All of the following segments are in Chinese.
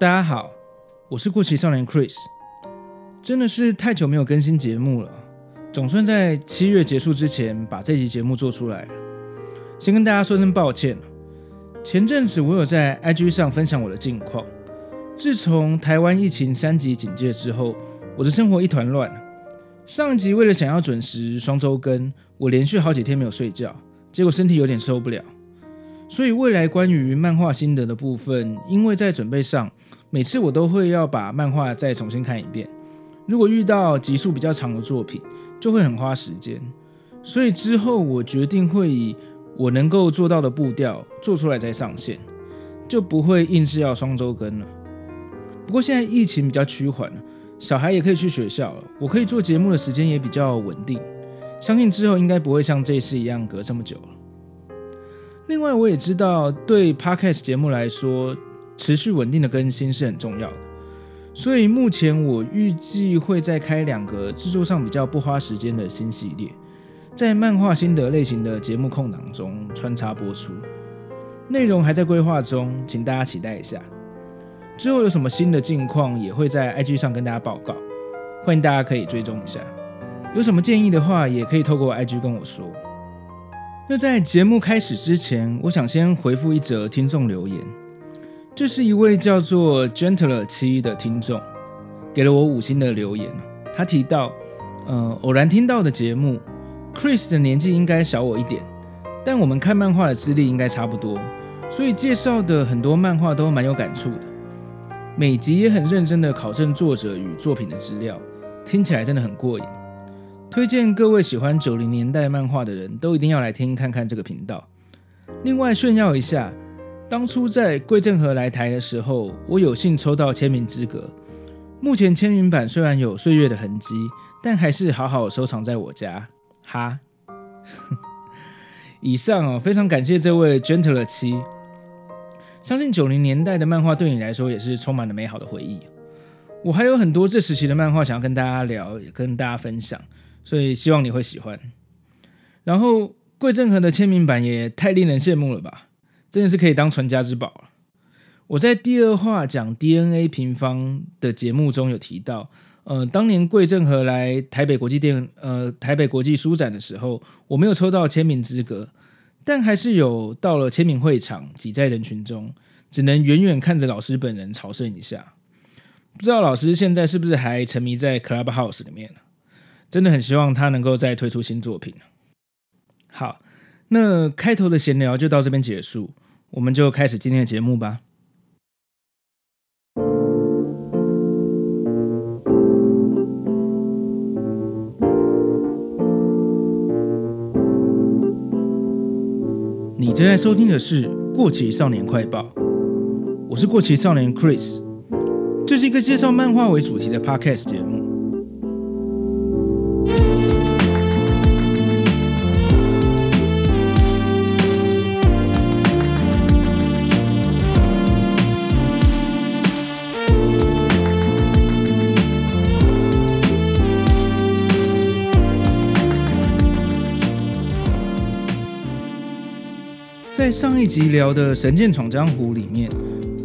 大家好，我是过期少年 Chris，真的是太久没有更新节目了，总算在七月结束之前把这集节目做出来。先跟大家说声抱歉，前阵子我有在 IG 上分享我的近况，自从台湾疫情三级警戒之后，我的生活一团乱。上一集为了想要准时双周更，我连续好几天没有睡觉，结果身体有点受不了。所以未来关于漫画心得的部分，因为在准备上，每次我都会要把漫画再重新看一遍。如果遇到集数比较长的作品，就会很花时间。所以之后我决定会以我能够做到的步调做出来再上线，就不会硬是要双周更了。不过现在疫情比较趋缓，小孩也可以去学校了，我可以做节目的时间也比较稳定。相信之后应该不会像这次一样隔这么久了。另外，我也知道，对 Podcast 节目来说，持续稳定的更新是很重要的。所以目前我预计会再开两个制作上比较不花时间的新系列，在漫画心得类型的节目空档中穿插播出。内容还在规划中，请大家期待一下。之后有什么新的近况，也会在 IG 上跟大家报告，欢迎大家可以追踪一下。有什么建议的话，也可以透过 IG 跟我说。那在节目开始之前，我想先回复一则听众留言。这是一位叫做 Gentler 七的听众给了我五星的留言。他提到，呃，偶然听到的节目，Chris 的年纪应该小我一点，但我们看漫画的资历应该差不多，所以介绍的很多漫画都蛮有感触的。每集也很认真的考证作者与作品的资料，听起来真的很过瘾。推荐各位喜欢九零年代漫画的人都一定要来听看看这个频道。另外炫耀一下，当初在桂正和来台的时候，我有幸抽到签名资格。目前签名版虽然有岁月的痕迹，但还是好好收藏在我家。哈，以上哦，非常感谢这位 Gentle 七。相信九零年代的漫画对你来说也是充满了美好的回忆。我还有很多这时期的漫画想要跟大家聊，也跟大家分享。所以希望你会喜欢。然后桂正和的签名版也太令人羡慕了吧，真的是可以当传家之宝了。我在第二话讲 DNA 平方的节目中有提到，呃，当年桂正和来台北国际电呃台北国际书展的时候，我没有抽到签名资格，但还是有到了签名会场，挤在人群中，只能远远看着老师本人朝圣一下。不知道老师现在是不是还沉迷在 Clubhouse 里面？真的很希望他能够再推出新作品。好，那开头的闲聊就到这边结束，我们就开始今天的节目吧。你正在收听的是《过期少年快报》，我是过期少年 Chris，这是一个介绍漫画为主题的 Podcast 节目。上一集聊的《神剑闯江湖》里面，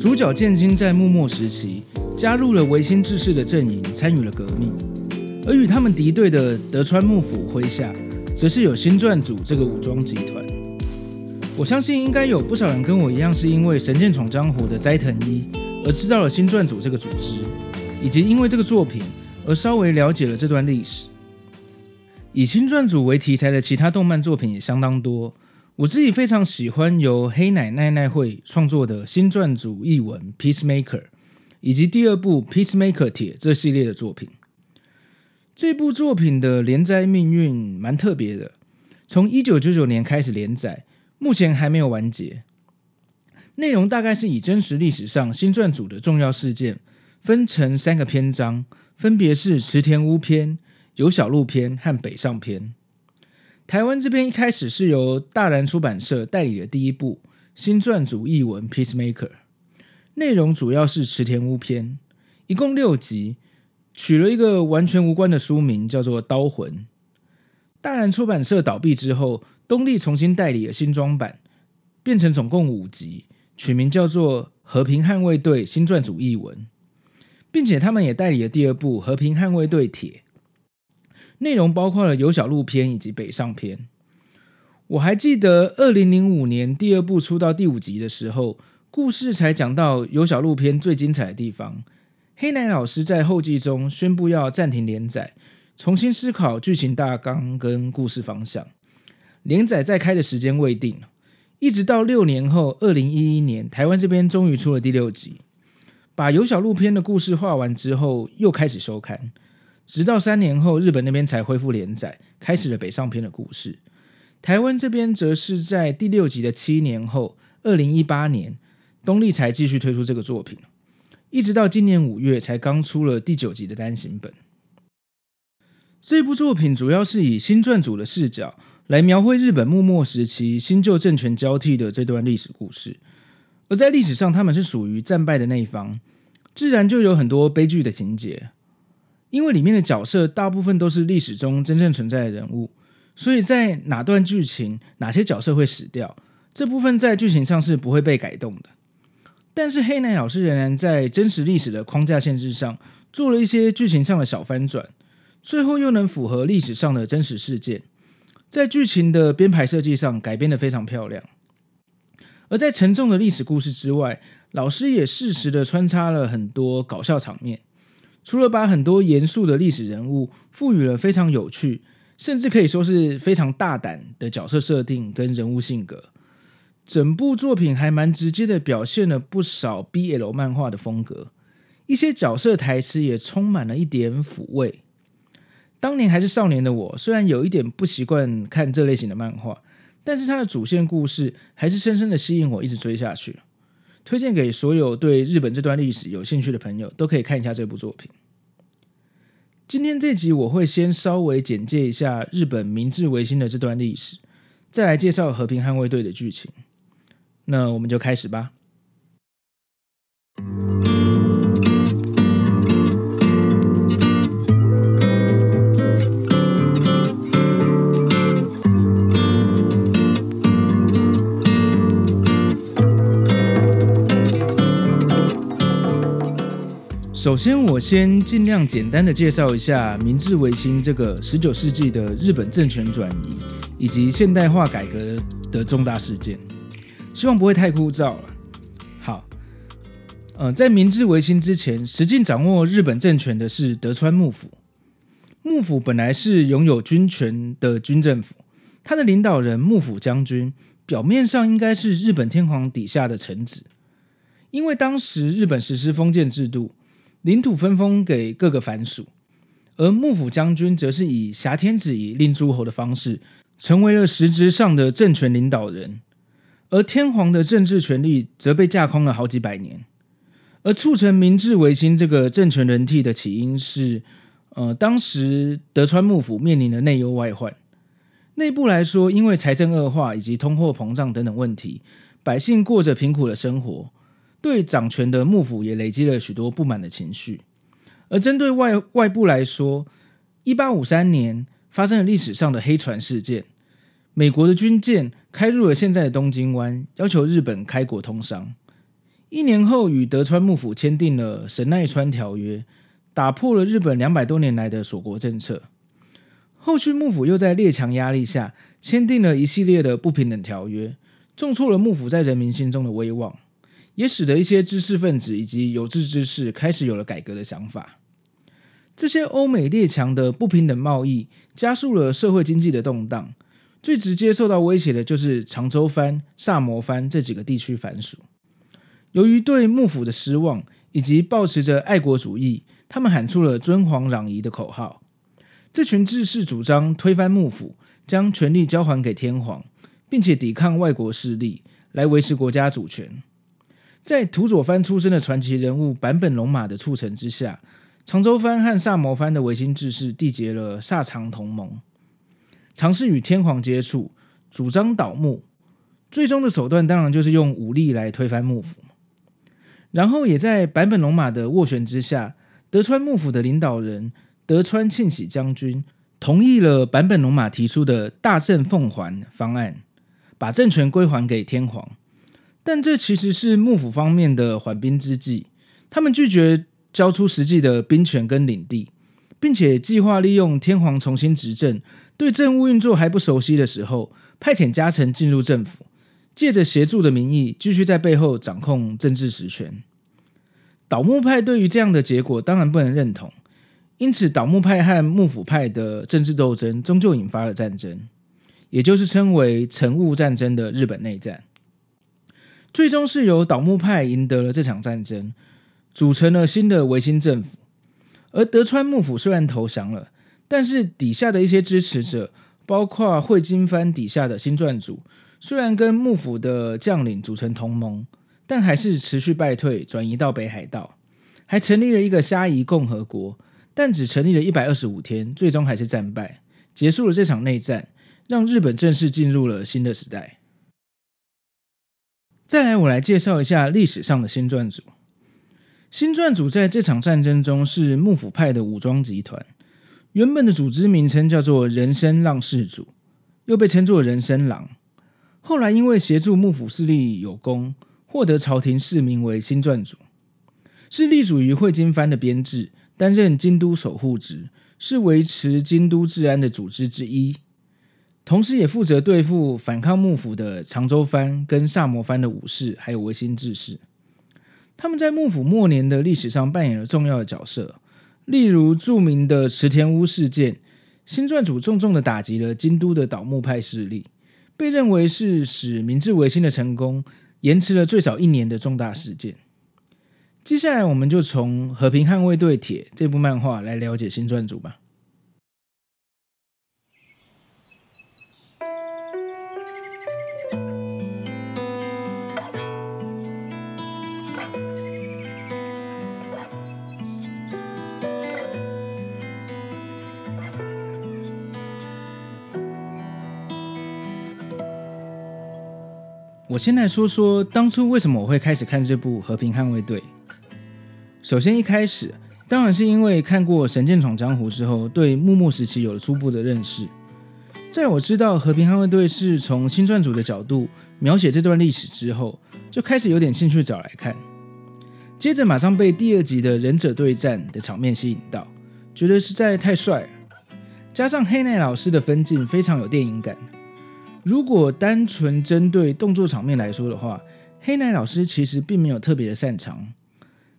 主角剑心在幕末时期加入了维新志士的阵营，参与了革命。而与他们敌对的德川幕府麾下，则是有新撰组这个武装集团。我相信应该有不少人跟我一样，是因为《神剑闯江湖》的斋藤一而知道了新撰组这个组织，以及因为这个作品而稍微了解了这段历史。以新撰组为题材的其他动漫作品也相当多。我自己非常喜欢由黑奶奈奈绘创作的新撰组译文《Peacemaker》，以及第二部《Peacemaker 铁》这系列的作品。这部作品的连载命运蛮特别的，从一九九九年开始连载，目前还没有完结。内容大概是以真实历史上新撰组的重要事件，分成三个篇章，分别是池田屋篇、有小路篇和北上篇。台湾这边一开始是由大然出版社代理的第一部新撰组译文《Peacemaker》，内容主要是池田屋篇，一共六集，取了一个完全无关的书名，叫做《刀魂》。大然出版社倒闭之后，东立重新代理了新装版，变成总共五集，取名叫做《和平捍卫队新撰组译文，并且他们也代理了第二部《和平捍卫队铁》，内容包括了有小路篇以及北上篇。我还记得二零零五年第二部出到第五集的时候，故事才讲到有小路篇最精彩的地方。黑奶老师在后记中宣布要暂停连载，重新思考剧情大纲跟故事方向。连载再开的时间未定，一直到六年后，二零一一年，台湾这边终于出了第六集，把有小路篇的故事画完之后，又开始收刊，直到三年后，日本那边才恢复连载，开始了北上篇的故事。台湾这边则是在第六集的七年后，二零一八年，东立才继续推出这个作品，一直到今年五月才刚出了第九集的单行本。这部作品主要是以新撰组的视角来描绘日本幕末时期新旧政权交替的这段历史故事，而在历史上他们是属于战败的那一方，自然就有很多悲剧的情节，因为里面的角色大部分都是历史中真正存在的人物。所以在哪段剧情，哪些角色会死掉，这部分在剧情上是不会被改动的。但是黑奶老师仍然在真实历史的框架限制上做了一些剧情上的小翻转，最后又能符合历史上的真实事件，在剧情的编排设计上改编得非常漂亮。而在沉重的历史故事之外，老师也适时的穿插了很多搞笑场面，除了把很多严肃的历史人物赋予了非常有趣。甚至可以说是非常大胆的角色设定跟人物性格，整部作品还蛮直接的表现了不少 BL 漫画的风格，一些角色台词也充满了一点抚慰。当年还是少年的我，虽然有一点不习惯看这类型的漫画，但是它的主线故事还是深深的吸引我，一直追下去。推荐给所有对日本这段历史有兴趣的朋友，都可以看一下这部作品。今天这集我会先稍微简介一下日本明治维新的这段历史，再来介绍和平捍卫队的剧情。那我们就开始吧。首先，我先尽量简单的介绍一下明治维新这个十九世纪的日本政权转移以及现代化改革的重大事件，希望不会太枯燥了。好，呃，在明治维新之前，实际掌握日本政权的是德川幕府。幕府本来是拥有军权的军政府，他的领导人幕府将军表面上应该是日本天皇底下的臣子，因为当时日本实施封建制度。领土分封给各个藩属，而幕府将军则是以挟天子以令诸侯的方式，成为了实质上的政权领导人。而天皇的政治权力则被架空了好几百年。而促成明治维新这个政权轮替的起因是，呃，当时德川幕府面临的内忧外患。内部来说，因为财政恶化以及通货膨胀等等问题，百姓过着贫苦的生活。对掌权的幕府也累积了许多不满的情绪，而针对外外部来说，一八五三年发生了历史上的黑船事件，美国的军舰开入了现在的东京湾，要求日本开国通商。一年后，与德川幕府签订了神奈川条约，打破了日本两百多年来的锁国政策。后续幕府又在列强压力下，签订了一系列的不平等条约，重挫了幕府在人民心中的威望。也使得一些知识分子以及有志之士开始有了改革的想法。这些欧美列强的不平等贸易加速了社会经济的动荡，最直接受到威胁的就是长州藩、萨摩藩这几个地区藩属。由于对幕府的失望以及抱持着爱国主义，他们喊出了“尊皇攘夷”的口号。这群志士主张推翻幕府，将权力交还给天皇，并且抵抗外国势力，来维持国家主权。在土佐藩出身的传奇人物坂本龙马的促成之下，长州藩和萨摩藩的维新志士缔结了萨长同盟，尝试与天皇接触，主张倒幕。最终的手段当然就是用武力来推翻幕府。然后也在坂本龙马的斡旋之下，德川幕府的领导人德川庆喜将军同意了坂本龙马提出的大政奉还方案，把政权归还给天皇。但这其实是幕府方面的缓兵之计，他们拒绝交出实际的兵权跟领地，并且计划利用天皇重新执政，对政务运作还不熟悉的时候，派遣家臣进入政府，借着协助的名义，继续在背后掌控政治实权。倒幕派对于这样的结果当然不能认同，因此倒幕派和幕府派的政治斗争终究引发了战争，也就是称为承务战争的日本内战。最终是由倒幕派赢得了这场战争，组成了新的维新政府。而德川幕府虽然投降了，但是底下的一些支持者，包括会津藩底下的新撰组，虽然跟幕府的将领组成同盟。但还是持续败退，转移到北海道，还成立了一个虾夷共和国，但只成立了一百二十五天，最终还是战败，结束了这场内战，让日本正式进入了新的时代。再来，我来介绍一下历史上的新撰组。新撰组在这场战争中是幕府派的武装集团，原本的组织名称叫做人生浪士组，又被称作人生郎，后来因为协助幕府势力有功。获得朝廷赐名为新撰组，是隶属于会津藩的编制，担任京都守护职，是维持京都治安的组织之一。同时，也负责对付反抗幕府的长州藩跟萨摩藩的武士，还有维新志士。他们在幕府末年的历史上扮演了重要的角色，例如著名的池田屋事件，新撰组重重的打击了京都的倒幕派势力，被认为是使明治维新的成功。延迟了最少一年的重大事件。接下来，我们就从《和平捍卫队铁》这部漫画来了解新撰组吧。我先来说说当初为什么我会开始看这部《和平捍卫队》。首先，一开始当然是因为看过《神剑闯江湖》之后，对幕末时期有了初步的认识。在我知道《和平捍卫队》是从新撰组的角度描写这段历史之后，就开始有点兴趣找来看。接着，马上被第二集的忍者对战的场面吸引到，觉得实在太帅了，加上黑奈老师的分镜非常有电影感。如果单纯针对动作场面来说的话，黑奈老师其实并没有特别的擅长，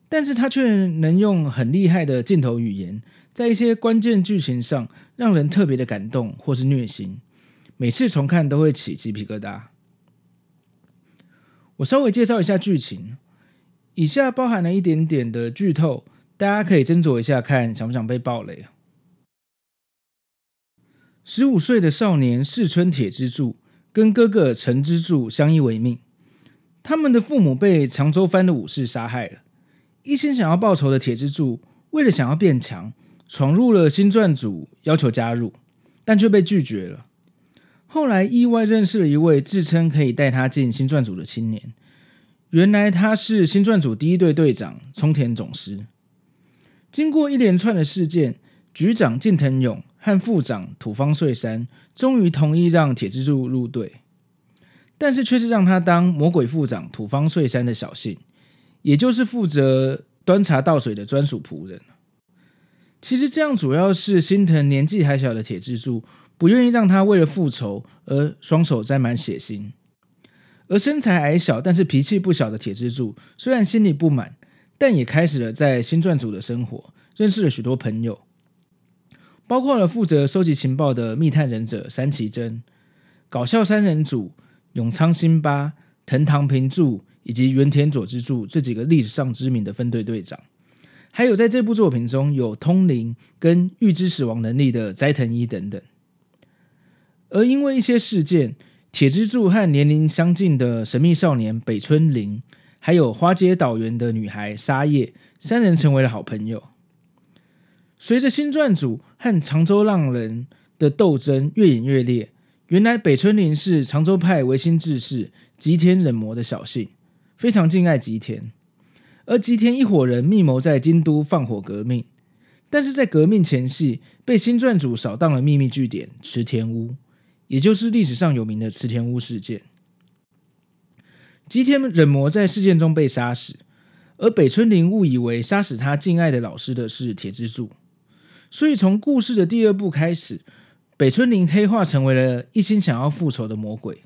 但是他却能用很厉害的镜头语言，在一些关键剧情上让人特别的感动或是虐心，每次重看都会起鸡皮疙瘩。我稍微介绍一下剧情，以下包含了一点点的剧透，大家可以斟酌一下，看想不想被爆雷。十五岁的少年柿村铁之助跟哥哥陈之助相依为命，他们的父母被长州藩的武士杀害了。一心想要报仇的铁之助，为了想要变强，闯入了新撰组，要求加入，但却被拒绝了。后来意外认识了一位自称可以带他进新撰组的青年，原来他是新撰组第一队队长冲田总司。经过一连串的事件，局长近藤勇。和副长土方岁三终于同意让铁之柱入队，但是却是让他当魔鬼副长土方岁三的小姓，也就是负责端茶倒水的专属仆人。其实这样主要是心疼年纪还小的铁之柱，不愿意让他为了复仇而双手沾满血腥。而身材矮小但是脾气不小的铁之柱，虽然心里不满，但也开始了在新撰组的生活，认识了许多朋友。包括了负责收集情报的密探忍者三崎真、搞笑三人组永仓新八、藤堂平助以及原田佐之助这几个历史上知名的分队队长，还有在这部作品中有通灵跟预知死亡能力的斋藤一等等。而因为一些事件，铁之助和年龄相近的神秘少年北村绫，还有花街岛原的女孩沙叶，三人成为了好朋友。随着新撰组和长州浪人的斗争越演越烈，原来北村林是长州派维新志士吉田忍磨的小姓，非常敬爱吉田。而吉田一伙人密谋在京都放火革命，但是在革命前夕被新撰组扫荡了秘密据点池田屋，也就是历史上有名的池田屋事件。吉田忍磨在事件中被杀死，而北村林误以为杀死他敬爱的老师的是铁之助，所以从故事的第二部开始，北村绫黑化成为了一心想要复仇的魔鬼。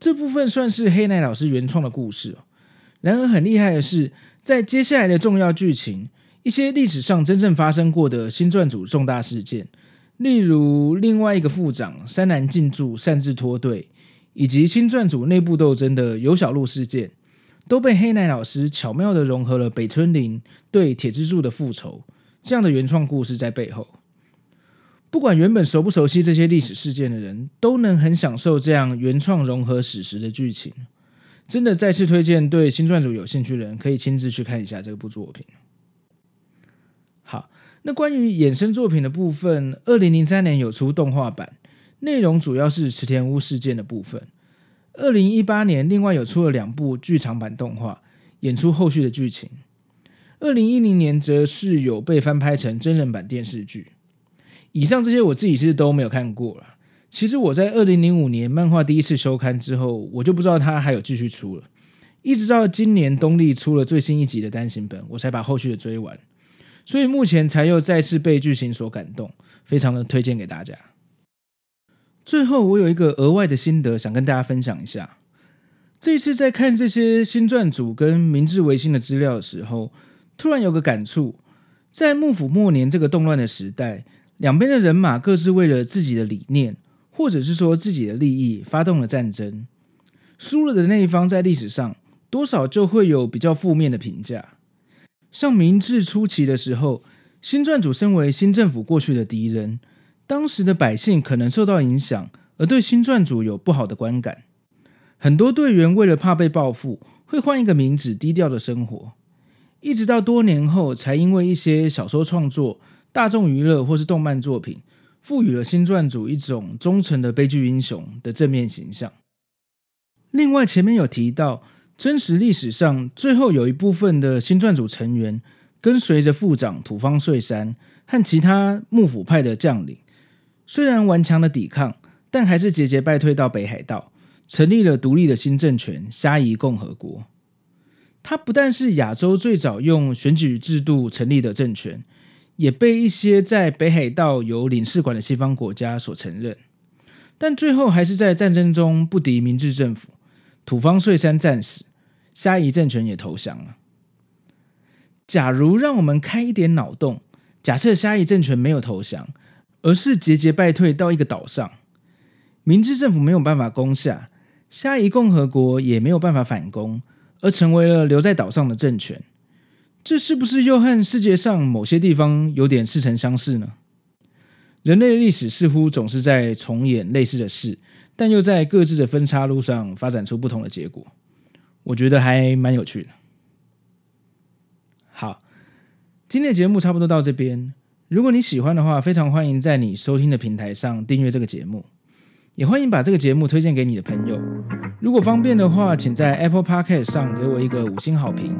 这部分算是黑奈老师原创的故事。然而很厉害的是，在接下来的重要剧情，一些历史上真正发生过的新撰组重大事件，例如另外一个副长山南静助擅自脱队，以及新撰组内部斗争的有小路事件，都被黑奈老师巧妙地融合了北村绫对铁之柱的复仇这样的原创故事在背后。不管原本熟不熟悉这些历史事件的人，都能很享受这样原创融合史实的剧情。真的再次推荐，对新撰组有兴趣的人可以亲自去看一下这部作品。好，那关于衍生作品的部分，二零零三年有出动画版，内容主要是池田屋事件的部分。二零一八年另外有出了两部剧场版动画，演出后续的剧情。二零一零年则是有被翻拍成真人版电视剧。以上这些我自己是都没有看过了。其实我在二零零五年漫画第一次休刊之后，我就不知道它还有继续出了，一直到今年东立出了最新一集的单行本，我才把后续的追完。所以目前才又再次被剧情所感动，非常的推荐给大家。最后，我有一个额外的心得想跟大家分享一下。这一次在看这些新撰组跟明治维新的资料的时候，突然有个感触，在幕府末年这个动乱的时代。两边的人马各自为了自己的理念，或者是说自己的利益，发动了战争。输了的那一方在历史上多少就会有比较负面的评价。像明治初期的时候，新撰组身为新政府过去的敌人，当时的百姓可能受到影响，而对新撰组有不好的观感。很多队员为了怕被报复，会换一个名字，低调的生活。一直到多年后，才因为一些小说创作。大众娱乐或是动漫作品，赋予了新撰组一种忠诚的悲剧英雄的正面形象。另外，前面有提到，真实历史上最后有一部分的新撰组成员跟随着副长土方岁山和其他幕府派的将领，虽然顽强的抵抗，但还是节节败退到北海道，成立了独立的新政权——虾夷共和国。它不但是亚洲最早用选举制度成立的政权。也被一些在北海道有领事馆的西方国家所承认，但最后还是在战争中不敌明治政府，土方岁三战死，虾夷政权也投降了。假如让我们开一点脑洞，假设虾夷政权没有投降，而是节节败退到一个岛上，明治政府没有办法攻下，虾夷共和国也没有办法反攻，而成为了留在岛上的政权。这是不是又和世界上某些地方有点似曾相识呢？人类的历史似乎总是在重演类似的事，但又在各自的分岔路上发展出不同的结果。我觉得还蛮有趣的。好，今天的节目差不多到这边。如果你喜欢的话，非常欢迎在你收听的平台上订阅这个节目，也欢迎把这个节目推荐给你的朋友。如果方便的话，请在 Apple Podcast 上给我一个五星好评。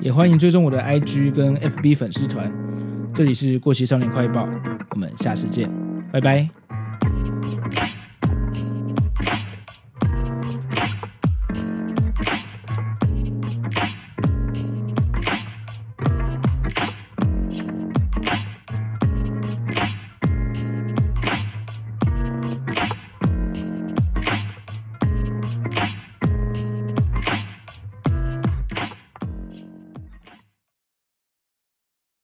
也欢迎追踪我的 IG 跟 FB 粉丝团，这里是过期少年快报，我们下次见，拜拜。